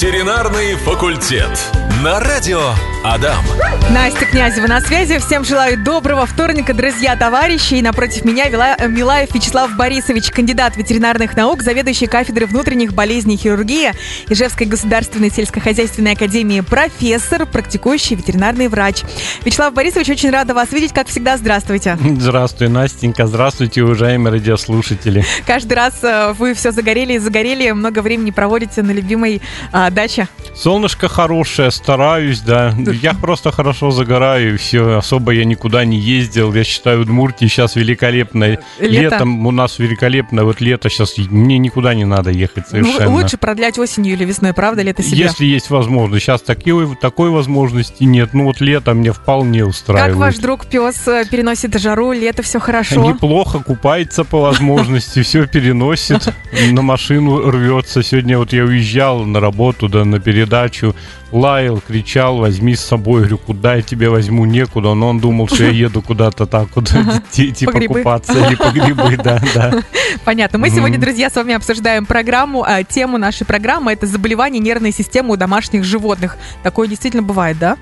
Ветеринарный факультет. На радио Адам. Настя Князева на связи. Всем желаю доброго вторника, друзья, товарищи. И напротив меня Вила- Милаев Вячеслав Борисович, кандидат ветеринарных наук, заведующий кафедрой внутренних болезней и хирургии Ижевской государственной сельскохозяйственной академии, профессор, практикующий ветеринарный врач. Вячеслав Борисович, очень рада вас видеть. Как всегда, здравствуйте. Здравствуй, Настенька. Здравствуйте, уважаемые радиослушатели. Каждый раз э, вы все загорели и загорели, много времени проводите на любимой а, даче. Солнышко хорошее, стараюсь, да. Я просто хорошо загораю, и все. Особо я никуда не ездил. Я считаю, Удмуртия сейчас великолепное. Лето. Летом у нас великолепно. Вот лето сейчас мне никуда не надо ехать Ну, совершенно. лучше продлять осенью или весной, правда, лето себе? Если есть возможность. Сейчас такой, такой возможности нет. Ну вот лето мне вполне устраивает. Как ваш друг пес э, переносит жару, лето все хорошо? Неплохо, купается по возможности, все переносит, на машину рвется. Сегодня вот я уезжал на работу, да, на передачу, лаял, кричал, возьми с собой. Говорю, куда я тебя возьму, некуда. Но он думал, что я еду куда-то так вот, ти- типа По грибы. купаться или по грибы, да, да. Понятно. Мы сегодня, друзья, с вами обсуждаем программу. а, тему нашей программы это заболевание нервной системы у домашних животных. Такое действительно бывает, да?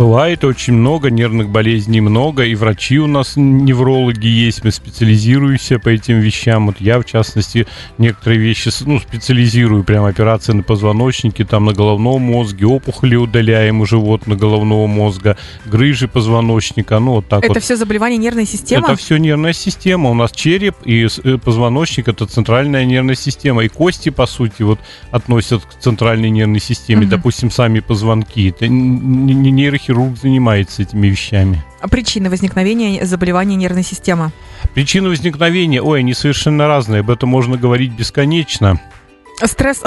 Бывает очень много, нервных болезней много, и врачи у нас неврологи есть, мы специализируемся по этим вещам. Вот я, в частности, некоторые вещи, ну, специализирую, прям операции на позвоночнике, там на головном мозге, опухоли удаляем у животных головного мозга, грыжи позвоночника, ну, вот так это вот. все заболевание нервной системы? Это все нервная система. У нас череп и э, позвоночник это центральная нервная система. И кости, по сути, вот относят к центральной нервной системе. Мгм. Допустим, сами позвонки. Это н- нейрохирург занимается этими вещами. А Причины возникновения заболевания нервной системы? Причины возникновения, ой, они совершенно разные. Об этом можно говорить бесконечно. Стресс?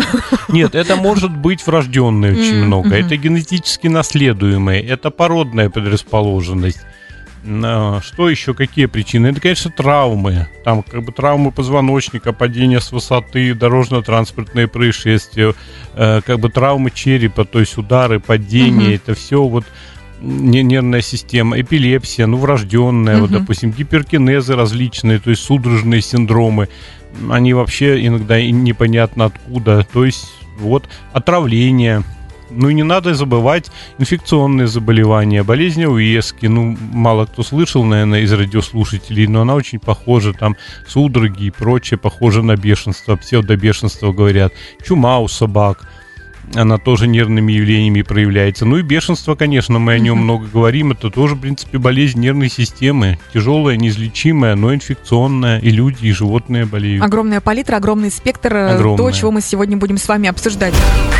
Нет, это может быть врожденное очень много. Это генетически наследуемое. Это породная предрасположенность. Что еще? Какие причины? Это, конечно, травмы. Там как бы травмы позвоночника, падение с высоты, дорожно-транспортные происшествия, э, как бы травмы черепа, то есть удары, падения. Мгм. Это все вот нервная система, эпилепсия, ну, врожденная, вот, Мгм. допустим, гиперкинезы различные, то есть судорожные синдромы, они вообще иногда и непонятно откуда, то есть вот отравление. Ну и не надо забывать инфекционные заболевания, болезни уески. Ну, мало кто слышал, наверное, из радиослушателей, но она очень похожа, там, судороги и прочее, похожа на бешенство, псевдобешенство говорят. Чума у собак, она тоже нервными явлениями проявляется. Ну и бешенство, конечно, мы о нем много говорим. Это тоже, в принципе, болезнь нервной системы. Тяжелая, неизлечимая, но инфекционная. И люди, и животные болеют. Огромная палитра, огромный спектр, э, то, Огромная. чего мы сегодня будем с вами обсуждать.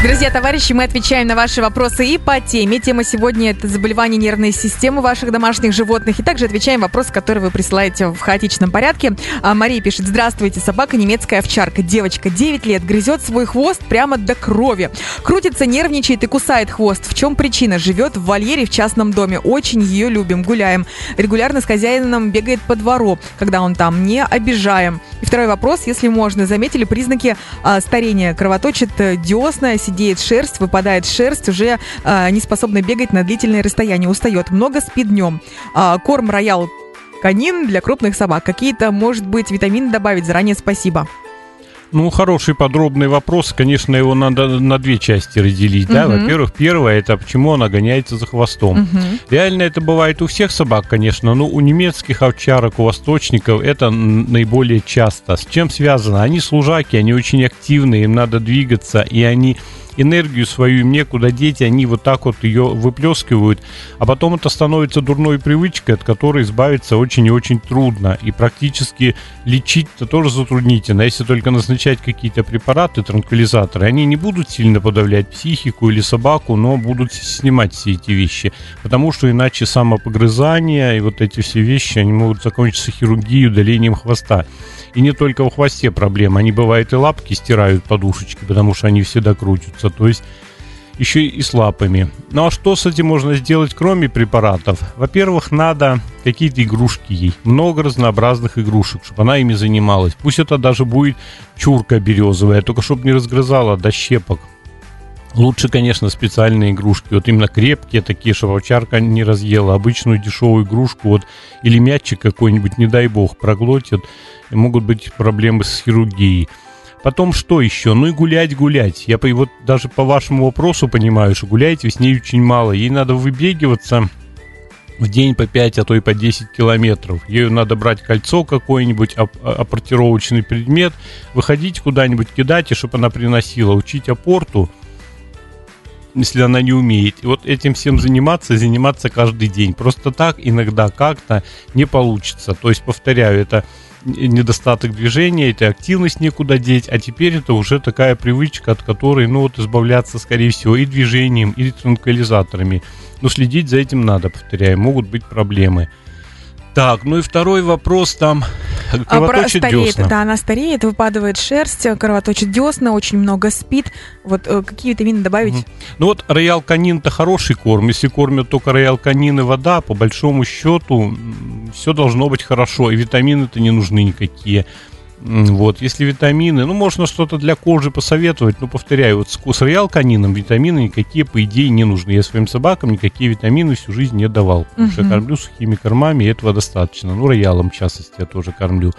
Друзья, товарищи, мы отвечаем на ваши вопросы и по теме. Тема сегодня это заболевание нервной системы ваших домашних животных. И также отвечаем вопросы, которые вы присылаете в хаотичном порядке. А Мария пишет, здравствуйте, собака немецкая овчарка. Девочка, 9 лет, грызет свой хвост прямо до крови. Крутится, нервничает и кусает хвост. В чем причина? Живет в вольере в частном доме. Очень ее любим, гуляем. Регулярно с хозяином бегает по двору, когда он там. Не обижаем. И второй вопрос, если можно, заметили признаки а, старения? Кровоточит э, десна, сидеет шерсть, выпадает шерсть, уже а, не способна бегать на длительное расстояние, устает. Много спит днем. А, корм роял канин для крупных собак. Какие-то, может быть, витамины добавить? Заранее спасибо. Ну, хороший подробный вопрос. Конечно, его надо на две части разделить. Да? Мгм. Во-первых, первое, это почему она гоняется за хвостом. Мгм. Реально это бывает у всех собак, конечно, но у немецких овчарок, у восточников это наиболее часто. С чем связано? Они служаки, они очень активные, им надо двигаться, и они энергию свою им некуда деть, они вот так вот ее выплескивают, а потом это становится дурной привычкой, от которой избавиться очень и очень трудно, и практически лечить-то тоже затруднительно, если только назначать какие-то препараты, транквилизаторы, они не будут сильно подавлять психику или собаку, но будут снимать все эти вещи, потому что иначе самопогрызание и вот эти все вещи, они могут закончиться хирургией, удалением хвоста. И не только в хвосте проблема, они бывает и лапки стирают подушечки, потому что они всегда крутятся, то есть еще и с лапами. Ну а что с этим можно сделать, кроме препаратов? Во-первых, надо какие-то игрушки ей. Много разнообразных игрушек, чтобы она ими занималась. Пусть это даже будет чурка березовая, только чтобы не разгрызала до щепок. Лучше, конечно, специальные игрушки. Вот именно крепкие такие, чтобы овчарка не разъела. Обычную дешевую игрушку, вот, или мячик какой-нибудь, не дай бог, проглотит. И могут быть проблемы с хирургией. Потом что еще? Ну и гулять, гулять. Я вот даже по вашему вопросу понимаю, что гулять весне очень мало. Ей надо выбегиваться в день по 5, а то и по 10 километров. Ею надо брать кольцо какое-нибудь, апортировочный предмет, выходить куда-нибудь, кидать, и чтобы она приносила, учить апорту, если она не умеет. И вот этим всем заниматься, заниматься каждый день. Просто так иногда как-то не получится. То есть, повторяю, это недостаток движения, это активность некуда деть, а теперь это уже такая привычка, от которой, ну вот, избавляться, скорее всего, и движением, и транквилизаторами. Но следить за этим надо, повторяю, могут быть проблемы. Так, ну и второй вопрос там. Кровоточит а стареет, десна. Да, она стареет, выпадывает шерсть, кровоточит десна, очень много спит. Вот э, какие витамины добавить? Угу. Ну вот роял канин это хороший корм. Если кормят только роял канин и вода, по большому счету все должно быть хорошо. И витамины-то не нужны никакие. Вот, если витамины, ну, можно что-то для кожи посоветовать, но, повторяю, вот с, с роял-канином витамины никакие, по идее, не нужны. Я своим собакам никакие витамины всю жизнь не давал, потому что я кормлю сухими кормами, и этого достаточно. Ну, роялом, в частности, я тоже кормлю.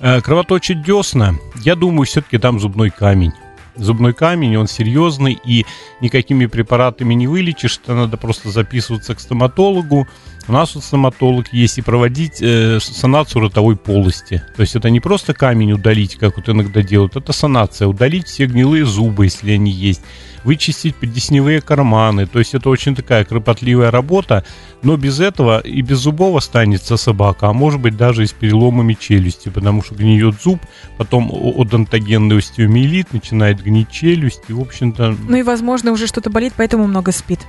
Э, кровоточит десна, я думаю, все-таки там зубной камень. Зубной камень, он серьезный, и никакими препаратами не вылечишь, это надо просто записываться к стоматологу, у нас вот стоматолог есть и проводить э, санацию ротовой полости. То есть это не просто камень удалить, как вот иногда делают, это санация, удалить все гнилые зубы, если они есть вычистить подесневые карманы. То есть это очень такая кропотливая работа, но без этого и без зубов останется собака, а может быть даже и с переломами челюсти, потому что гниет зуб, потом одонтогенный остеомиелит, начинает гнить челюсть, и в общем-то... Ну и возможно уже что-то болит, поэтому много спит.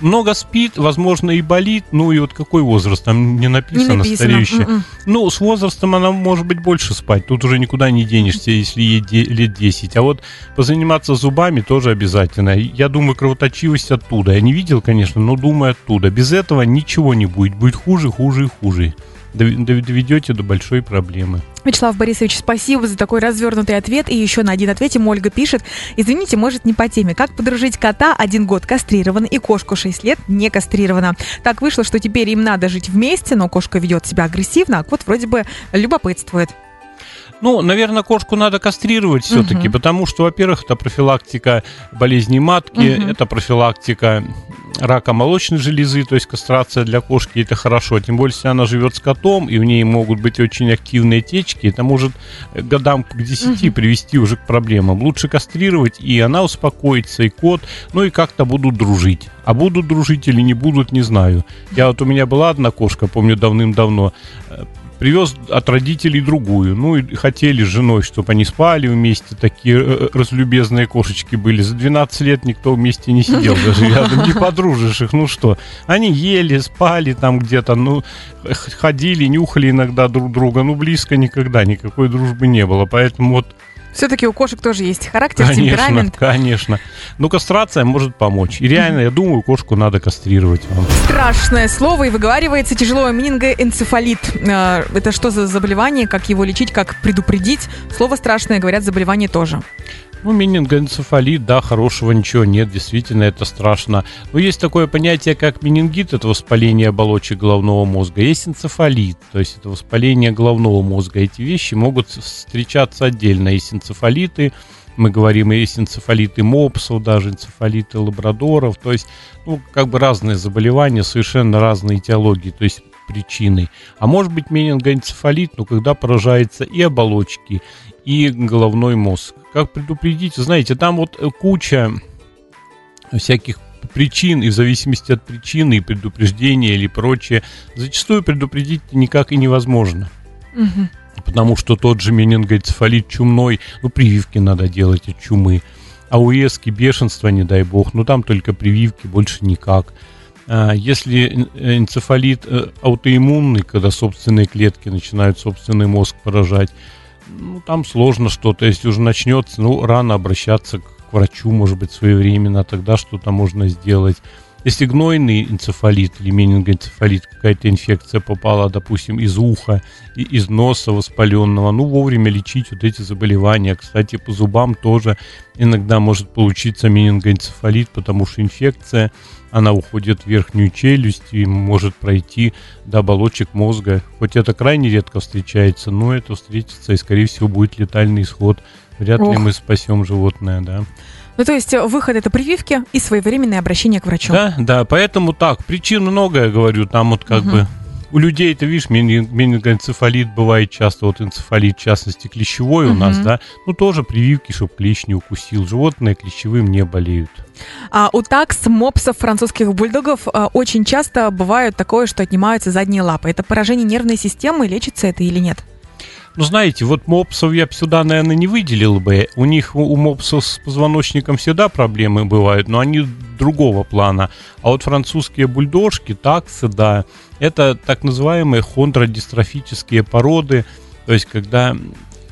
Много спит, возможно и болит, ну и вот какой возраст, там не написано, не написано. стареющая. Mm-mm. М-м. Ну, с возрастом она может быть больше спать, тут уже никуда не денешься, если ей лет 10, а вот позаниматься зубами тоже обязательно естественно. Я думаю, кровоточивость оттуда. Я не видел, конечно, но думаю оттуда. Без этого ничего не будет. Будет хуже, хуже и хуже. Доведете до большой проблемы. Вячеслав Борисович, спасибо за такой развернутый ответ. И еще на один ответе Ольга пишет. Извините, может, не по теме. Как подружить кота один год кастрирован и кошку 6 лет не кастрирована? Так вышло, что теперь им надо жить вместе, но кошка ведет себя агрессивно, а кот вроде бы любопытствует. Ну, наверное, кошку надо кастрировать все-таки, угу. потому что, во-первых, это профилактика болезней матки, угу. это профилактика рака молочной железы, то есть кастрация для кошки это хорошо. Тем более, если она живет с котом, и в ней могут быть очень активные течки, это может годам к 10 угу. привести уже к проблемам. Лучше кастрировать, и она успокоится, и кот, ну и как-то будут дружить. А будут дружить или не будут, не знаю. Я вот у меня была одна кошка, помню, давным-давно привез от родителей другую. Ну и хотели с женой, чтобы они спали вместе. Такие э, э, разлюбезные кошечки были. За 12 лет никто вместе не сидел даже рядом. Не подружишь их. Ну что? Они ели, спали там где-то. Ну, ходили, нюхали иногда друг друга. Ну, близко никогда никакой дружбы не было. Поэтому вот все-таки у кошек тоже есть характер, конечно, темперамент. Конечно. Ну, кастрация может помочь. И реально, я думаю, кошку надо кастрировать вам. Страшное слово и выговаривается тяжело. Менингоэнцефалит. А, это что за заболевание? Как его лечить? Как предупредить? Слово страшное, говорят, заболевание тоже. Ну, менингоэнцефалит, да, хорошего ничего нет, действительно, это страшно. Но есть такое понятие, как менингит, это воспаление оболочек головного мозга. Есть энцефалит, то есть это воспаление головного мозга. Эти вещи могут встречаться отдельно. Есть энцефалиты, мы говорим, есть энцефалиты мопсов, даже энцефалиты лабрадоров. То есть, ну, как бы разные заболевания, совершенно разные этиологии, то есть причины. А может быть менингоэнцефалит, но когда поражается и оболочки, и головной мозг. Как предупредить? Знаете, там вот э, куча всяких причин, и в зависимости от причины, и предупреждения или прочее, зачастую предупредить никак и невозможно. Угу. Потому что тот же менингоцефалит чумной, ну, прививки надо делать от чумы. А у эски бешенство, не дай бог, ну, там только прививки, больше никак. А если энцефалит э, аутоиммунный, когда собственные клетки начинают собственный мозг поражать, ну, там сложно что-то. Если уже начнется, ну, рано обращаться к врачу, может быть, своевременно, тогда что-то можно сделать. Если гнойный энцефалит или менингоэнцефалит, какая-то инфекция попала, допустим, из уха, из носа воспаленного, ну, вовремя лечить вот эти заболевания. Кстати, по зубам тоже иногда может получиться менингоэнцефалит, потому что инфекция она уходит в верхнюю челюсть и может пройти до оболочек мозга. Хоть это крайне редко встречается, но это встретится и, скорее всего, будет летальный исход вряд Ох. ли мы спасем животное, да. Ну, то есть э, выход это прививки и своевременное обращение к врачу. Да, да, поэтому так, причин много, я говорю, там вот как Мгм. бы у людей, ты видишь, мени- менингоэнцефалит бывает часто, вот энцефалит, в частности, клещевой у нас, да, ну тоже прививки, чтобы клещ не укусил. Животные клещевым не болеют. А у такс, мопсов, французских бульдогов э, очень часто бывает такое, что отнимаются задние лапы. Это поражение нервной системы, лечится это или нет? Ну, знаете, вот мопсов я бы сюда, наверное, не выделил бы. У них, у мопсов с позвоночником всегда проблемы бывают, но они другого плана. А вот французские бульдожки, таксы, да, это так называемые хондродистрофические породы, то есть когда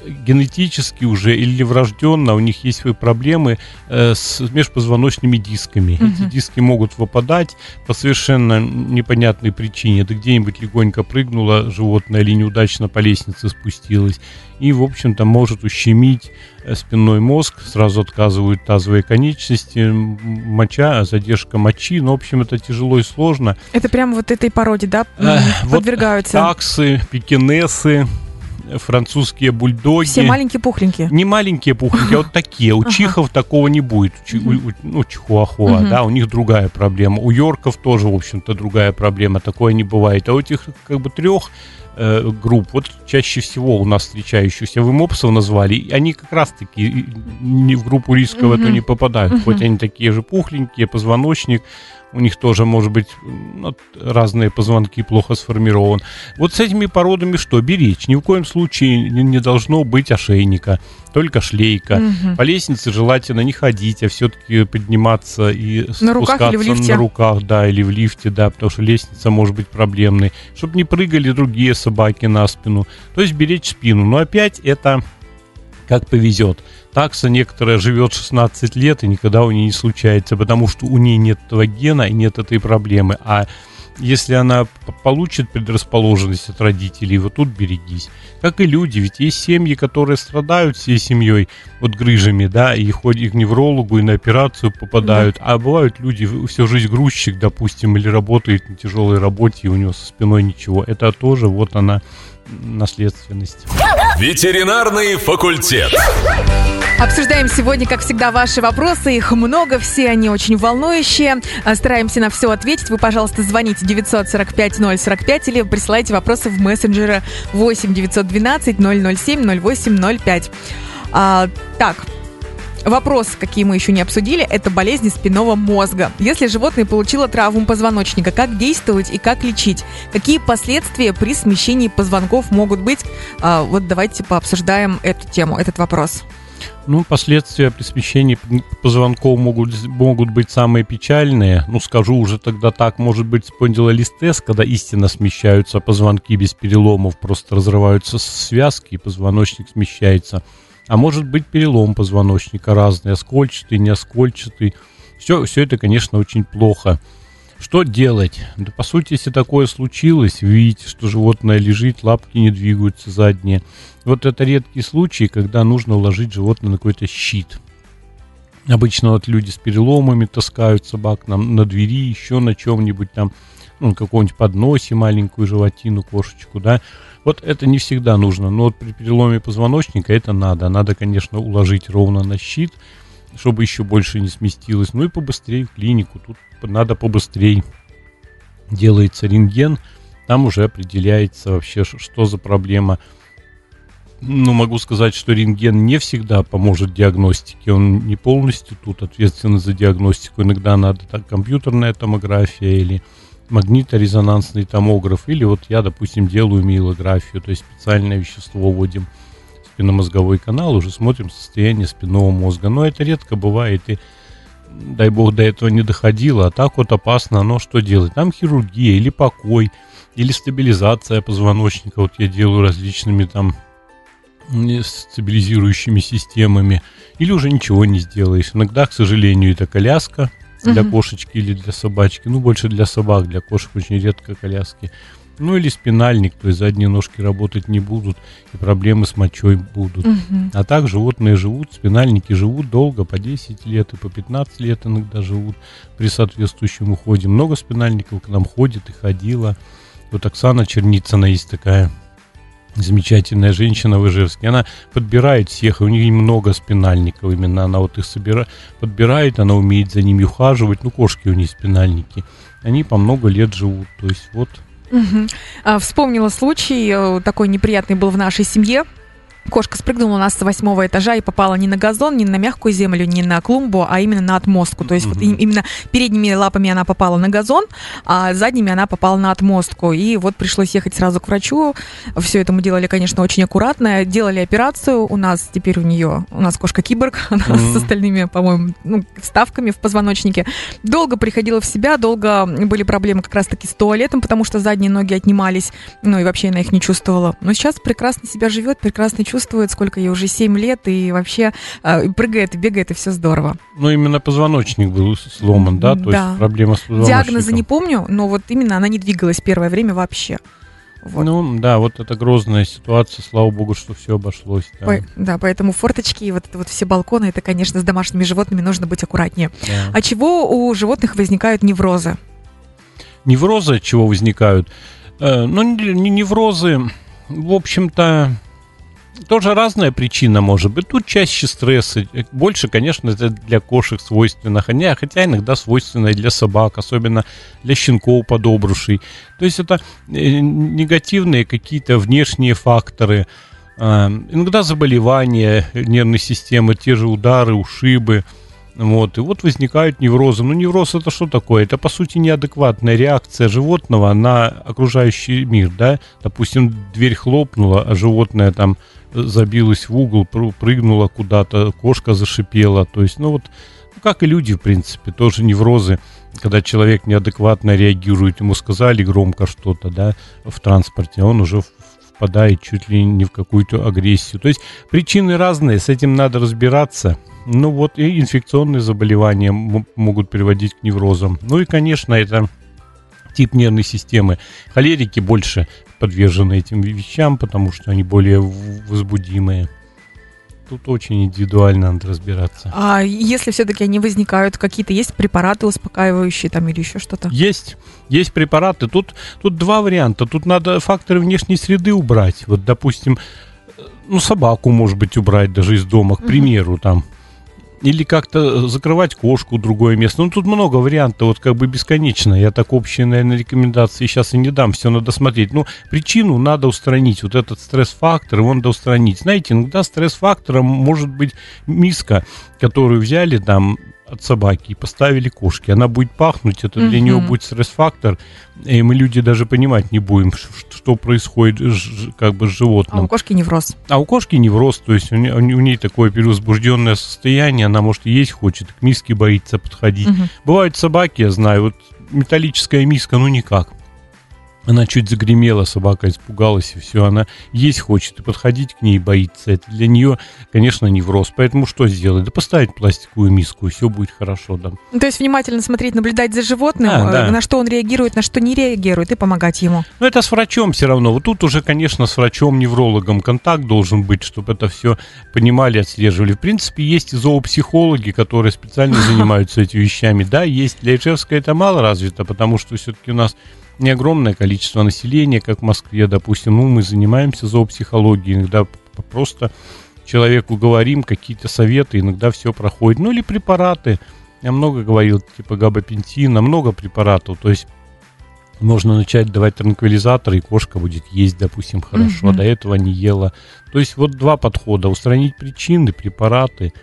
генетически уже или врожденно у них есть свои проблемы э, с межпозвоночными дисками. Мгм. Эти диски могут выпадать по совершенно непонятной причине. Это где-нибудь легонько прыгнуло животное или неудачно по лестнице спустилось. И, в общем-то, может ущемить э, спинной мозг, сразу отказывают тазовые конечности, моча, задержка мочи. Ну, в общем, это тяжело и сложно. Это прямо вот этой породе, да, м, Эх, вот подвергаются? Таксы, пекинесы, э, французские бульдоги. Все маленькие пухленькие. Не маленькие пухленькие, а вот такие. У чихов такого не будет. Ну, чихуахуа, да, у них другая проблема. У йорков тоже, в общем-то, другая проблема. Такое не бывает. А у этих как бы трех э, групп, вот чаще всего у нас встречающихся, вы мопсов назвали, и они как раз-таки не в группу риска в эту не попадают. Хоть они такие же пухленькие, позвоночник, у них тоже может быть ну, разные позвонки плохо сформирован. Вот с этими породами что? Беречь. Ни в коем случае не, должно быть ошейника, только шлейка. Мгм. По лестнице желательно не ходить, а все-таки подниматься и На руках или в спускаться лифте? на руках, да, или в лифте, да, потому что лестница может быть проблемной. Чтобы не прыгали другие собаки на спину. То есть беречь спину. Но опять это как повезет. Такса некоторая живет 16 лет, и никогда у нее не случается, потому что у нее нет этого гена и нет этой проблемы. А если она получит предрасположенность от родителей, вот тут берегись. Как и люди, ведь есть семьи, которые страдают всей семьей вот грыжами, да, и ходят к неврологу, и на операцию попадают. А бывают люди, всю жизнь грузчик, допустим, или работает на тяжелой работе, и у него со спиной ничего. Это тоже вот она наследственность. Ветеринарный факультет. Обсуждаем сегодня, как всегда, ваши вопросы. Их много, все они очень волнующие. А, Стараемся на все ответить. Вы, пожалуйста, звоните 945-045 или присылайте вопросы в мессенджеры 8 912 007 0805. А, так, Вопрос, какие мы еще не обсудили, это болезни спинного мозга. Если животное получило травму позвоночника, как действовать и как лечить? Какие последствия при смещении позвонков могут быть? А, вот давайте пообсуждаем эту тему, этот вопрос. Ну, последствия при смещении позвонков могут, могут быть самые печальные. Ну, скажу уже тогда так, может быть, спондилолистез, когда истинно смещаются позвонки без переломов, просто разрываются связки, и позвоночник смещается. А может быть перелом позвоночника разный, оскольчатый, неоскольчатый. Все, все это, конечно, очень плохо. Что делать? Да, по сути, если такое случилось, видите, что животное лежит, лапки не двигаются задние. Вот это редкий случай, когда нужно уложить животное на какой-то щит. Обычно вот люди с переломами таскают собак на, на двери, еще на чем-нибудь там, ну, на каком-нибудь подносе маленькую животину, кошечку, да. Вот это не всегда нужно, но вот при переломе позвоночника это надо. Надо, конечно, уложить ровно на щит, чтобы еще больше не сместилось. Ну и побыстрее в клинику. Тут надо побыстрее. Делается рентген, там уже определяется вообще, что за проблема. Ну, могу сказать, что рентген не всегда поможет диагностике. Он не полностью тут ответственен за диагностику. Иногда надо так компьютерная томография или магниторезонансный томограф. Или вот я, допустим, делаю миелографию, то есть специальное вещество вводим в спинномозговой канал, уже смотрим состояние спинного мозга. Но это редко бывает, и дай бог до этого не доходило. А так вот опасно, но что делать? Там хирургия или покой, или стабилизация позвоночника. Вот я делаю различными там м, стабилизирующими системами. Или уже ничего не сделаешь. Иногда, к сожалению, это коляска для кошечки или для собачки. Ну, больше для собак, для кошек очень редко коляски. Ну, или спинальник, то есть задние ножки работать не будут, и проблемы с мочой будут. Мгм. А так животные живут, спинальники живут долго, по 10 лет и по 15 лет иногда живут при соответствующем уходе. Много спинальников к нам ходит и ходила. Вот Оксана Черницына есть такая замечательная женщина в Ижевске, она подбирает всех, и у нее много спинальников, именно. Она вот их собира, подбирает, она умеет за ними ухаживать, ну, кошки у нее спинальники, они по много лет живут, то есть вот. Угу. А, вспомнила случай, э, такой неприятный был в нашей семье, Кошка спрыгнула у нас с восьмого этажа и попала не на газон, не на мягкую землю, не на клумбу, а именно на отмостку. То есть mm-hmm. вот именно передними лапами она попала на газон, а задними она попала на отмостку. И вот пришлось ехать сразу к врачу. Все это мы делали, конечно, очень аккуратно. Делали операцию. У нас теперь у нее, у нас кошка киборг, она mm-hmm. с остальными, по-моему, ну, вставками в позвоночнике. Долго приходила в себя, долго были проблемы как раз-таки с туалетом, потому что задние ноги отнимались, ну и вообще она их не чувствовала. Но сейчас прекрасно себя живет, прекрасно чувствует, сколько ей уже 7 лет, и вообще э, прыгает, и бегает, и все здорово. Ну, именно позвоночник был сломан, да? То да. есть проблема с позвоночником. Диагноза не помню, но вот именно она не двигалась первое время вообще. Вот. Ну, да, вот это грозная ситуация, слава богу, что все обошлось. Да. По, да, поэтому форточки и вот это вот все балконы, это, конечно, с домашними животными нужно быть аккуратнее. Да. А чего у животных возникают неврозы? Неврозы чего возникают? Э, ну, неврозы, в общем-то, тоже разная причина может быть. Тут чаще стресса. Больше, конечно, это для кошек свойственно. Хотя, хотя иногда свойственно и для собак, особенно для щенков подобрушей. То есть это э, негативные какие-то внешние факторы. А, иногда заболевания нервной системы, те же удары, ушибы. Вот, и вот возникают неврозы. Ну, невроз это что такое? Это, по сути, неадекватная реакция животного на окружающий мир, да? Допустим, дверь хлопнула, а животное там забилась в угол, прыгнула куда-то, кошка зашипела. То есть, ну вот, ну, как и люди, в принципе, тоже неврозы, когда человек неадекватно реагирует, ему сказали громко что-то, да, в транспорте, а он уже впадает чуть ли не в какую-то агрессию. То есть причины разные, с этим надо разбираться. Ну вот и инфекционные заболевания могут приводить к неврозам. Ну и, конечно, это тип нервной системы. Холерики больше подвержены этим вещам, потому что они более возбудимые. Тут очень индивидуально надо разбираться. А если все-таки они возникают, какие-то есть препараты успокаивающие там или еще что-то? Есть, есть препараты. Тут, тут два варианта. Тут надо факторы внешней среды убрать. Вот, допустим, ну, собаку, может быть, убрать даже из дома, к примеру, там или как-то закрывать кошку другое место. Ну, тут много вариантов, вот как бы бесконечно. Я так общие, наверное, рекомендации сейчас и не дам, все надо смотреть. Ну, причину надо устранить, вот этот стресс-фактор, его надо устранить. Знаете, иногда стресс-фактором может быть миска, которую взяли там от собаки и поставили кошки. Она будет пахнуть, это для нее будет стресс-фактор, и мы люди даже понимать не будем, что происходит как бы с животным. А у кошки невроз. А у кошки невроз, то есть у нее, у нее такое перевозбужденное состояние, она может есть хочет, к миске боится подходить. Угу. Бывают собаки, я знаю, вот металлическая миска, ну никак. Она чуть загремела, собака испугалась, и все, она есть хочет, и подходить к ней боится. Это для нее, конечно, невроз. Поэтому что сделать? Да поставить пластиковую миску, и все будет хорошо, да. Ну, то есть внимательно смотреть, наблюдать за животным, да, да. на что он реагирует, на что не реагирует, и помогать ему. Ну, это с врачом все равно. Вот тут уже, конечно, с врачом-неврологом контакт должен быть, чтобы это все понимали, отслеживали. В принципе, есть и зоопсихологи, которые специально занимаются этими вещами. Да, есть. Для Ижевска это мало развито, потому что все-таки у нас не огромное количество населения, как в Москве, допустим, ну, мы занимаемся зоопсихологией, иногда просто человеку говорим какие-то советы, иногда все проходит. Ну, или препараты. Я много говорил, типа габапентина, много препаратов. То есть можно начать давать транквилизаторы, и кошка будет есть, допустим, хорошо, угу. до этого не ела. То есть вот два подхода. Устранить причины, препараты –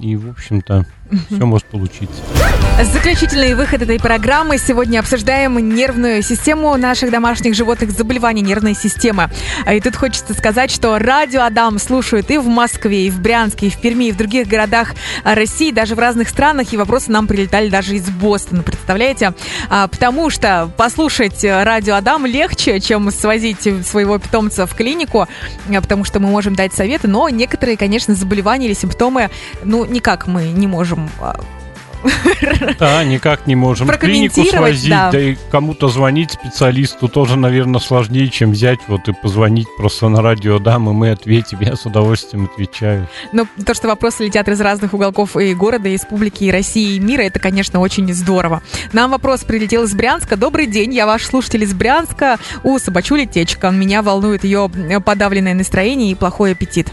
и, в общем-то, все может получиться. Заключительный выход этой программы. Сегодня обсуждаем нервную систему наших домашних животных, заболевания нервной системы. И тут хочется сказать, что радио Адам слушают и в Москве, и в Брянске, и в Перми, и в других городах России, даже в разных странах. И вопросы нам прилетали даже из Бостона, представляете? А, потому что послушать радио Адам легче, чем свозить своего питомца в клинику, а, потому что мы можем дать советы, но некоторые, конечно, заболевания или симптомы, ну, никак мы не можем а, Да, никак не можем. Клинику свозить, да. да и кому-то звонить специалисту тоже, наверное, сложнее, чем взять вот и позвонить просто на радио, да, мы, мы ответим, я с удовольствием отвечаю. Ну, то, что вопросы летят из разных уголков и города, и республики, и России, и мира, это, конечно, очень здорово. Нам вопрос прилетел из Брянска. Добрый день, я ваш слушатель из Брянска. У собачули течка. Меня волнует ее подавленное настроение и плохой аппетит.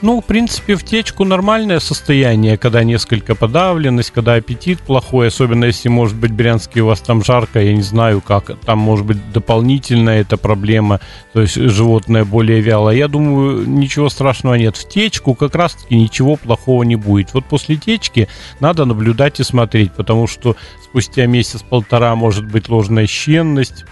Ну, в принципе, в течку нормальное состояние, когда несколько подавленность, когда аппетит плохой, особенно если, может быть, брянский у вас там жарко, я не знаю как, там, может быть, дополнительная эта проблема, то есть животное более вяло. Я думаю, ничего страшного нет. В течку как раз-таки ничего плохого не будет. Вот после течки надо наблюдать и смотреть, потому что спустя месяц-полтора может быть ложная щенность,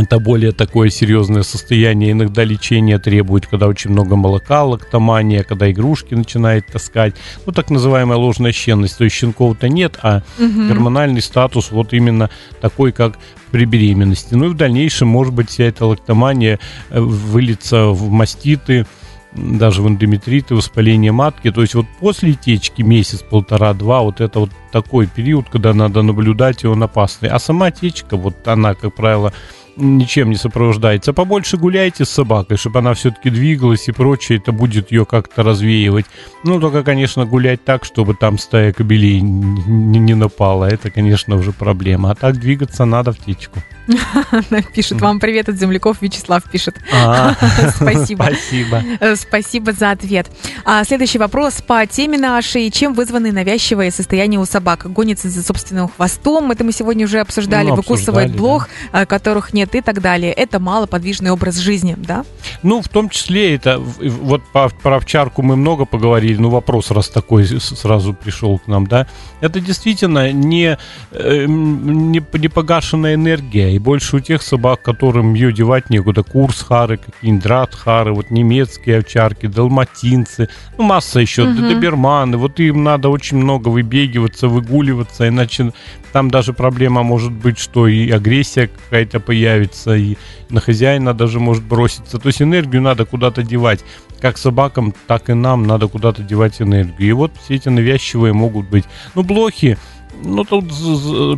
это более такое серьезное состояние. Иногда лечение требует, когда очень много молока, лактомания, когда игрушки начинает таскать. Ну, так называемая ложная щенность. То есть щенков-то нет, а угу. гормональный статус вот именно такой, как при беременности. Ну и в дальнейшем, может быть, вся эта лактомания э, выльется в маститы, даже в эндометриты, воспаление матки. То есть вот после течки месяц, полтора, два, вот это вот такой период, когда надо наблюдать, и он опасный. А сама течка, вот она, как правило, ничем не сопровождается. Побольше гуляйте с собакой, чтобы она все-таки двигалась и прочее, это будет ее как-то развеивать. Ну, только, конечно, гулять так, чтобы там стая кобелей не, не напала. Это, конечно, уже проблема. А так двигаться надо в течку. Пишет вам привет от земляков, Вячеслав пишет. А, спасибо. Спасибо. Э, спасибо за ответ. А следующий вопрос по теме нашей. Чем вызваны навязчивые состояния у собак? Гонится за собственным хвостом, это мы сегодня уже обсуждали, ну, выкусывает блох. Э, которых нет и так далее. Это малоподвижный образ жизни, да? Ну, в том числе это, вот по, про овчарку мы много поговорили, ну вопрос раз такой сразу пришел к нам, да? Это действительно не, э, не, не погашенная энергия, и больше у тех собак, которым ее девать некуда. Курс хары, какие-нибудь драт хары, вот немецкие овчарки, далматинцы, ну масса еще, угу. доберманы. Вот им надо очень много выбегиваться, выгуливаться, иначе там даже проблема может быть, что и агрессия какая-то появится, и на хозяина даже может броситься. То есть энергию надо куда-то девать. Как собакам, так и нам надо куда-то девать энергию. И вот все эти навязчивые могут быть. Ну, блохи, ну, тут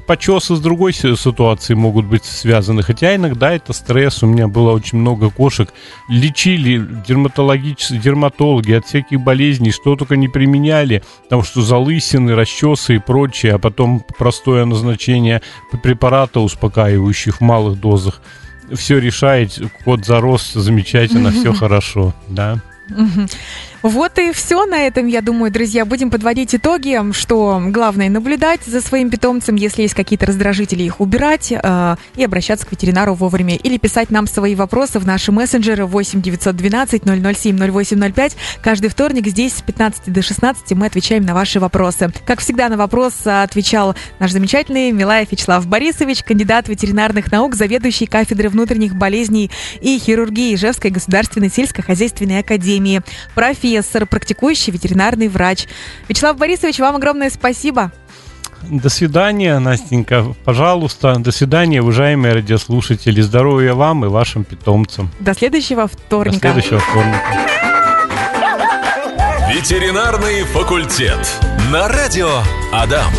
почесы с другой ситуации могут быть связаны. Хотя иногда это стресс. У меня было очень много кошек. Лечили дерматологические дерматологи от всяких болезней, что только не применяли. Потому что залысины, расчесы и прочее. А потом простое назначение препарата успокаивающих в малых дозах. Все решает, кот зарос замечательно, все хорошо, да. Вот и все на этом, я думаю, друзья. Будем подводить итоги, что главное наблюдать за своим питомцем, если есть какие-то раздражители, их убирать э, и обращаться к ветеринару вовремя. Или писать нам свои вопросы в наши мессенджеры 8 912 007 0805. Каждый вторник здесь с 15 до 16 мы отвечаем на ваши вопросы. Как всегда, на вопрос отвечал наш замечательный Милаев Вячеслав Борисович, кандидат ветеринарных наук, заведующий кафедрой внутренних болезней и хирургии Ижевской государственной сельскохозяйственной академии. Профи профессор, практикующий ветеринарный врач. Вячеслав Борисович, вам огромное спасибо. До свидания, Настенька. Пожалуйста, до свидания, уважаемые радиослушатели. Здоровья вам и вашим питомцам. До следующего вторника. До следующего вторника. Ветеринарный факультет. На радио Адам.